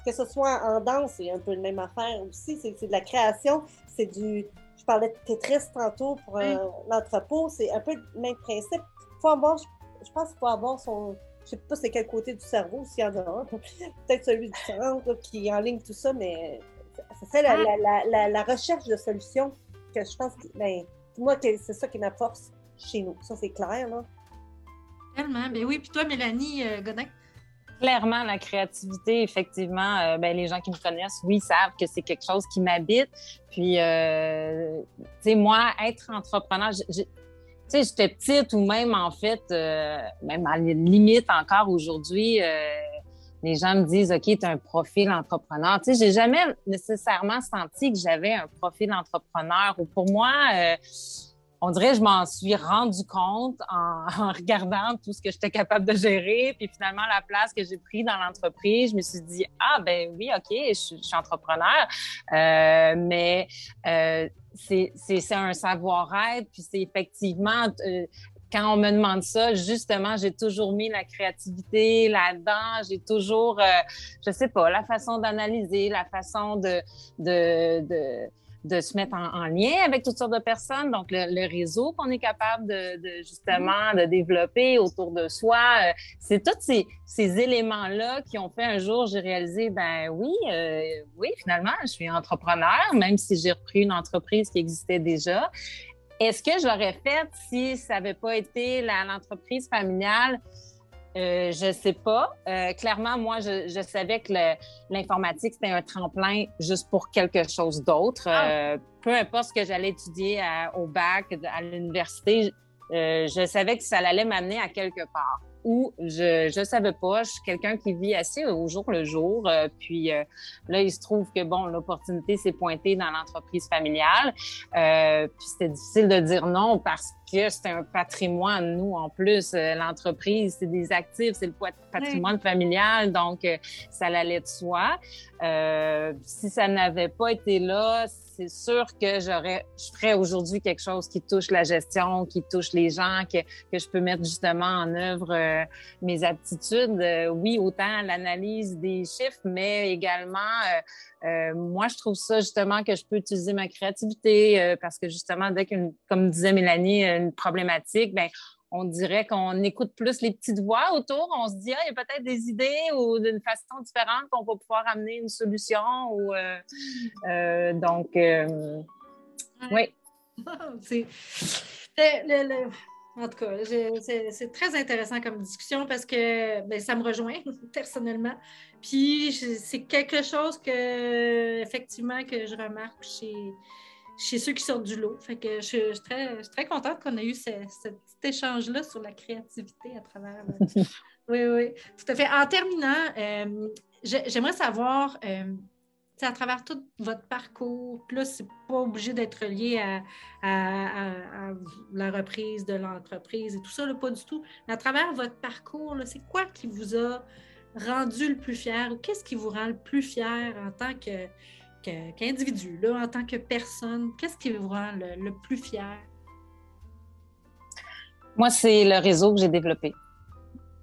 que ce soit en danse, c'est un peu la même affaire aussi, c'est de la création, c'est du, je parlais de Tetris tantôt pour l'entrepôt, c'est un peu le même principe. Faut avoir, je pense qu'il faut avoir son, je sais pas c'est quel côté du cerveau, s'il y en a un, peut-être celui du centre qui ligne tout ça, mais c'est ah. la, la, la, recherche de solutions que je pense que, ben, moi, c'est ça qui est ma force chez nous. Ça, c'est clair, là. Tellement. Ben oui. Puis toi, Mélanie euh, Godin? Clairement, la créativité, effectivement, euh, ben, les gens qui me connaissent, oui, savent que c'est quelque chose qui m'habite. Puis, euh, tu sais, moi, être entrepreneur, tu sais, j'étais petite ou même, en fait, même à la limite encore aujourd'hui, les gens me disent, OK, tu as un profil entrepreneur. Tu sais, j'ai jamais nécessairement senti que j'avais un profil entrepreneur. Ou pour moi, euh, on dirait que je m'en suis rendu compte en, regardant tout ce que j'étais capable de gérer. Puis finalement, la place que j'ai prise dans l'entreprise, je me suis dit, ah ben oui, OK, je, suis entrepreneur. Euh, mais euh, c'est un savoir-être, puis c'est effectivement quand on me demande ça, justement, j'ai toujours mis la créativité là-dedans. J'ai toujours, euh, je sais pas, la façon d'analyser, la façon de, de, de, se mettre en, lien avec toutes sortes de personnes. Donc, le, réseau qu'on est capable de, de, justement de développer autour de soi, euh, c'est tous ces, ces éléments-là qui ont fait un jour, j'ai réalisé, ben oui, euh, oui, finalement, je suis entrepreneur, même si j'ai repris une entreprise qui existait déjà. Est-ce que je l'aurais fait si ça n'avait pas été l'entreprise familiale? Euh, je sais pas. Euh, clairement, moi, je, savais que l'informatique, c'était un tremplin juste pour quelque chose d'autre. Ah. Euh, peu importe ce que j'allais étudier au bac, à l'université, je savais que ça allait m'amener à quelque part où je je savais pas. Je suis quelqu'un qui vit assez au jour le jour. Euh, puis euh, là, il se trouve que bon, l'opportunité s'est pointée dans l'entreprise familiale. Euh, puis c'était difficile de dire non parce que c'est un patrimoine. Nous, en plus, l'entreprise, c'est des actifs, c'est le patrimoine familial, donc ça allait de soi. si ça n'avait pas été là, c'est sûr que j'aurais, je ferais aujourd'hui quelque chose qui touche la gestion, qui touche les gens, que, que je peux mettre justement en œuvre euh, mes aptitudes. Euh, oui, autant l'analyse des chiffres, mais également, euh, moi, je trouve ça justement que je peux utiliser ma créativité parce que justement, dès qu'une, comme disait Mélanie, une problématique, ben on dirait qu'on écoute plus les petites voix autour. On se dit, ah, il y a peut-être des idées ou d'une façon différente qu'on va pouvoir amener une solution. Ou, euh, euh, donc, euh, oui. En tout cas, c'est très intéressant comme discussion parce que ben, ça me rejoint personnellement. Puis c'est quelque chose que effectivement que je remarque chez, chez ceux qui sortent du lot. Fait que je, suis très, très contente qu'on ait eu ce, cet échange-là sur la créativité à travers. oui, oui, tout à fait. En terminant, euh, j'aimerais savoir, euh, à travers tout votre parcours, là, c'est pas obligé d'être lié à, la reprise de l'entreprise et tout ça, pas du tout. Mais à travers votre parcours, c'est quoi qui vous a rendu le plus fier ou qu'est-ce qui vous rend le plus fier en tant que qu'individu, là, en tant que personne, qu'est-ce qui vous rend le, plus fier? Moi, c'est le réseau que j'ai développé.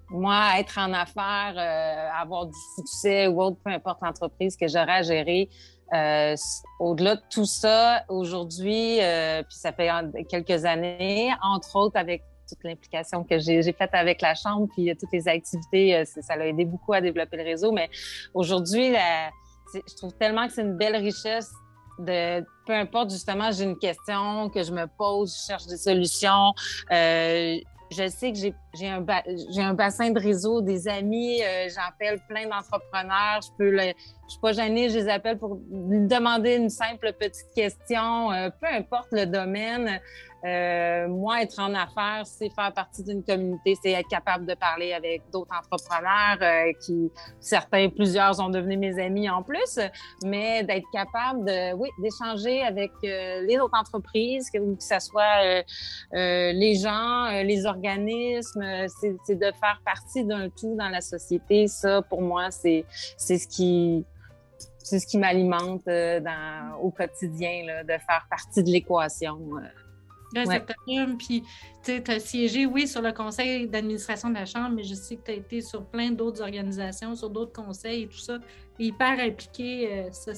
Moi, être en affaires, euh, avoir du succès ou autre, peu importe l'entreprise que j'aurai à gérer, euh, au-delà de tout ça, aujourd'hui, euh, puis ça fait quelques années, entre autres avec toute l'implication que j'ai faite avec la Chambre, puis toutes les activités, ça l'a aidé beaucoup à développer le réseau. Mais aujourd'hui, je trouve tellement que c'est une belle richesse de peu importe justement j'ai une question que je me pose, je cherche des solutions. Euh, je sais que j'ai un, un bassin de réseau, des amis, euh, j'appelle plein d'entrepreneurs. Je peux le, je suis pas gênée, je les appelle pour demander une simple petite question, euh, peu importe le domaine. Euh, moi, être en affaires, c'est faire partie d'une communauté, c'est être capable de parler avec d'autres entrepreneurs euh, qui, certains, plusieurs ont devenu mes amis en plus, mais d'être capable de, oui, d'échanger avec les autres entreprises, que, que ce soit les gens, les organismes, c'est de faire partie d'un tout dans la société. Ça, pour moi, c'est ce qui c'est ce qui m'alimente au quotidien, là, de faire partie de l'équation réceptorium, puis tu as siégé, oui, sur le conseil d'administration de la Chambre, mais je sais que tu as été sur plein d'autres organisations, sur d'autres conseils et tout ça. Hyper impliqué euh,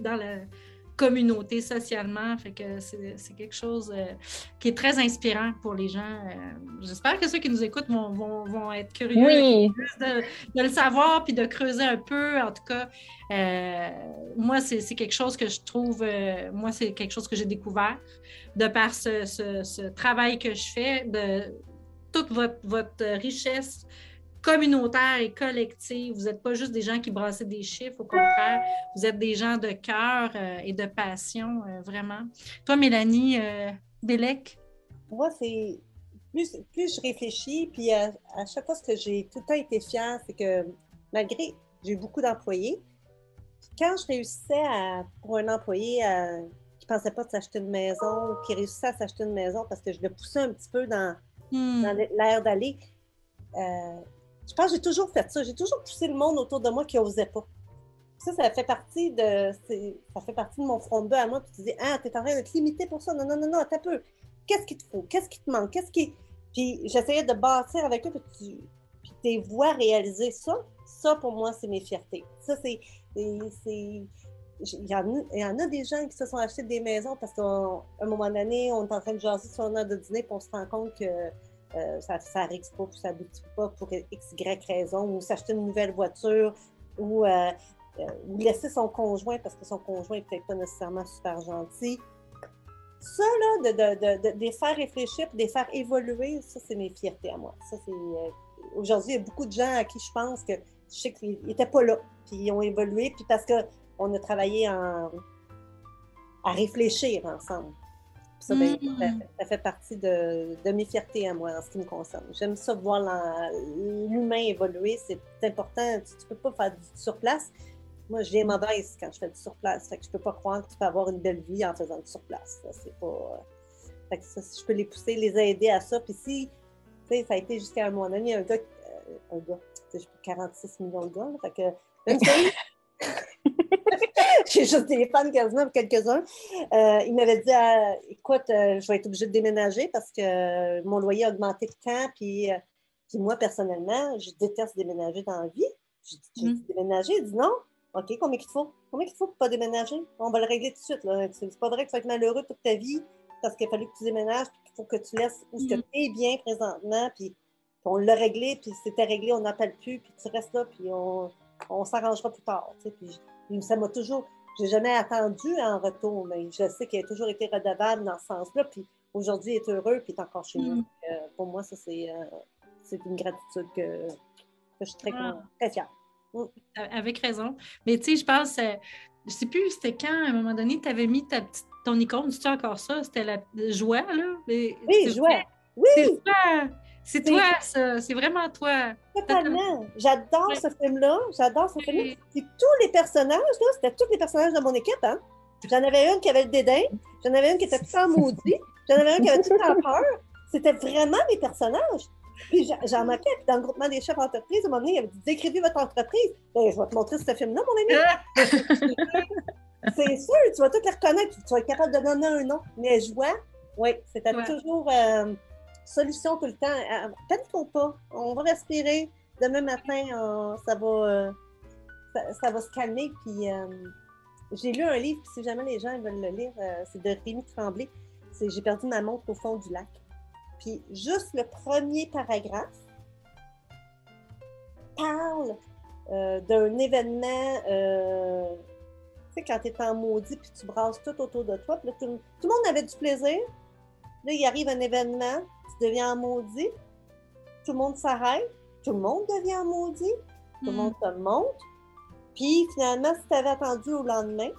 dans la communauté socialement. Fait que c'est quelque chose euh, qui est très inspirant pour les gens. Euh, j'espère que ceux qui nous écoutent vont, vont, vont être curieux de, de, le savoir puis de creuser un peu. En tout cas, euh, moi, c'est quelque chose que je trouve, moi, c'est quelque chose que j'ai découvert de par ce, ce, ce, travail que je fais, de toute votre, votre richesse communautaire et collective. Vous n'êtes pas juste des gens qui brassaient des chiffres, au contraire, vous êtes des gens de cœur euh, et de passion, euh, vraiment. Toi, Mélanie euh, Bélec? Moi, c'est plus, plus je réfléchis, puis à, chaque fois, ce que j'ai tout le temps été fière, c'est que malgré, j'ai eu beaucoup d'employés, quand je réussissais à, pour un employé qui ne pensait pas de s'acheter une maison, qui réussissait à s'acheter une maison parce que je le poussais un petit peu dans, hmm. dans l'air d'aller, je pense que j'ai toujours fait ça. J'ai toujours poussé le monde autour de moi qui n'osait pas. Ça, ça fait partie de ça fait partie de mon front de à moi. Puis tu dis, ah, tu es en train de te limiter pour ça. Non, non, non, non, t'as peu. Qu'est-ce qu'il te faut? Qu'est-ce qui te manque? Qu'est-ce qui. Puis j'essayais de bâtir avec eux, puis tu puis tes réaliser ça. Ça, pour moi, c'est mes fiertés. Ça, c'est. Il y, en a, des gens qui se sont achetés des maisons parce qu'à un moment donné, on est en train de jaser sur un heure de dîner, puis on se rend compte que euh, ça n'arrive pas, ou ça n'aboutit pas pour x, y raison, ou s'acheter une nouvelle voiture, ou, euh, euh, laisser son conjoint parce que son conjoint n'est peut-être pas nécessairement super gentil. Ça, là, de, de, les faire réfléchir, de les faire évoluer, ça, c'est mes fiertés à moi. Ça, c'est, aujourd'hui, il y a beaucoup de gens à qui je pense que je sais qu'ils n'étaient pas là, puis ils ont évolué, puis parce qu'on a travaillé à réfléchir ensemble. Ben, mm. Ça, fait partie de, mes fiertés à moi en ce qui me concerne. J'aime ça voir l'humain évoluer. C'est important. Tu ne peux pas faire du surplace. Moi, je viens mauvaise quand je fais du surplace. Fait que je peux pas croire que tu peux avoir une belle vie en faisant du surplace. C'est pas. Fait que ça, si je peux les pousser, les aider à ça. Puis si, tu sais, ça a été jusqu'à un moment donné, un gars, euh, un gars, j'ai 46 millions de gars. fait que, J'ai juste des fans quasiment, quelques-uns. Euh, il m'avait dit euh, Écoute, euh, je vais être obligée de déménager parce que mon loyer a augmenté de temps. Puis, puis moi, personnellement, je déteste déménager dans la vie. J'ai dit mm. déménager? Il dit Non. OK, combien il faut? Combien il faut pour ne pas déménager? On va le régler tout de suite. C'est pas vrai que tu vas être malheureux toute ta vie parce qu'il a fallu que tu déménages puis qu'il faut que tu laisses où mm. tu es bien présentement. Puis, on l'a réglé, puis c'était réglé, on n'appelle plus, puis tu restes là, puis on, on s'arrangera plus tard. Puis, ça m'a toujours. J'ai jamais attendu en retour, mais je sais qu'il a toujours été redevable dans ce sens-là. Puis aujourd'hui, il est heureux, puis il est encore chez nous. Mm. Euh, pour moi, ça, c'est, euh, une gratitude que, je suis très, ah. très fière. Mm. Avec raison. Mais tu sais, je pense, euh, je sais plus, c'était quand, à un moment donné, tu avais mis ta petite, ton icône, tu encore ça? C'était la joie, là? oui, joie. Oui! C'est ça. C'est toi, ça. C'est vraiment toi. Totalement. J'adore ce film-là. J'adore ce film-là. C'est tous les personnages, là, c'était tous les personnages de mon équipe, hein. J'en avais une qui avait le dédain. J'en avais une qui était tout en maudit. J'en avais une qui avait tout en peur. C'était vraiment mes personnages. Puis j'en manquais. Puis dans le groupement des chefs d'entreprise, à un moment donné, il avait dit Décrivez votre entreprise. Ben, je vais te montrer ce film-là, mon ami. C'est sûr, tu vas tout les reconnaître. Tu vas être capable de donner un nom. Mais je vois, oui, c'était toujours. Euh, solution tout le temps. Euh, paniquons pas. On va respirer. Demain matin, ça, va, euh, ça, va se calmer. Puis euh, j'ai lu un livre, si jamais les gens veulent le lire, c'est de Rémi Tremblay. J'ai perdu ma montre au fond du lac. Puis juste le premier paragraphe parle d'un événement. quand tu es en maudit, puis tu brasses tout autour de toi. Puis tout, tout le monde avait du plaisir. Là, il arrive un événement, deviens maudit, tout le monde s'arrête, tout le monde devient maudit, tout le hmm. monde te monte. Puis finalement, si tu avais attendu au lendemain,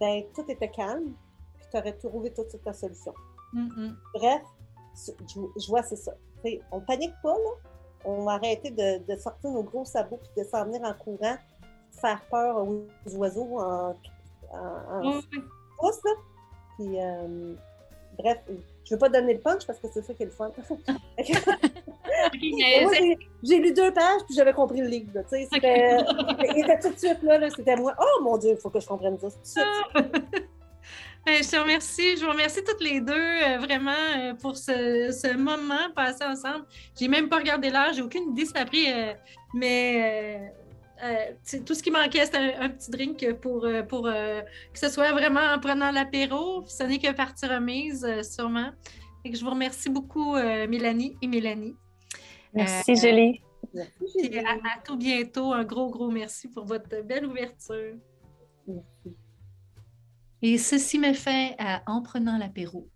ben tout était calme, puis tu aurais trouvé toute ta solution. Bref, je, vois, c'est ça. On on panique pas, là. On va arrêter de, sortir nos gros sabots puis de s'en venir en courant, faire peur aux oiseaux en, en, en pouce, là. Puis, euh, bref, je ne veux pas donner le punch parce que c'est ça qui est le fun. j'ai lu deux pages puis j'avais compris le livre. C'était, il était tout de suite là, c'était moi. Oh mon Dieu, il faut que je comprenne ça. Ben, je te remercie. Je vous remercie toutes les deux euh, vraiment euh, pour ce, moment passé ensemble. J'ai même pas regardé l'heure, j'ai aucune idée si ça a pris, euh, mais tout ce qui manquait, c'était un, petit drink pour, pour que ce soit vraiment en prenant l'apéro. Ce n'est que partie remise, sûrement. Et je vous remercie beaucoup, Mélanie et Mélanie. Merci, Julie. Et à, à, tout bientôt. Un gros, gros merci pour votre belle ouverture. Merci. Et ceci me fait à En prenant l'apéro,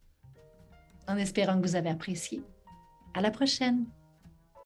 en espérant que vous avez apprécié. À la prochaine!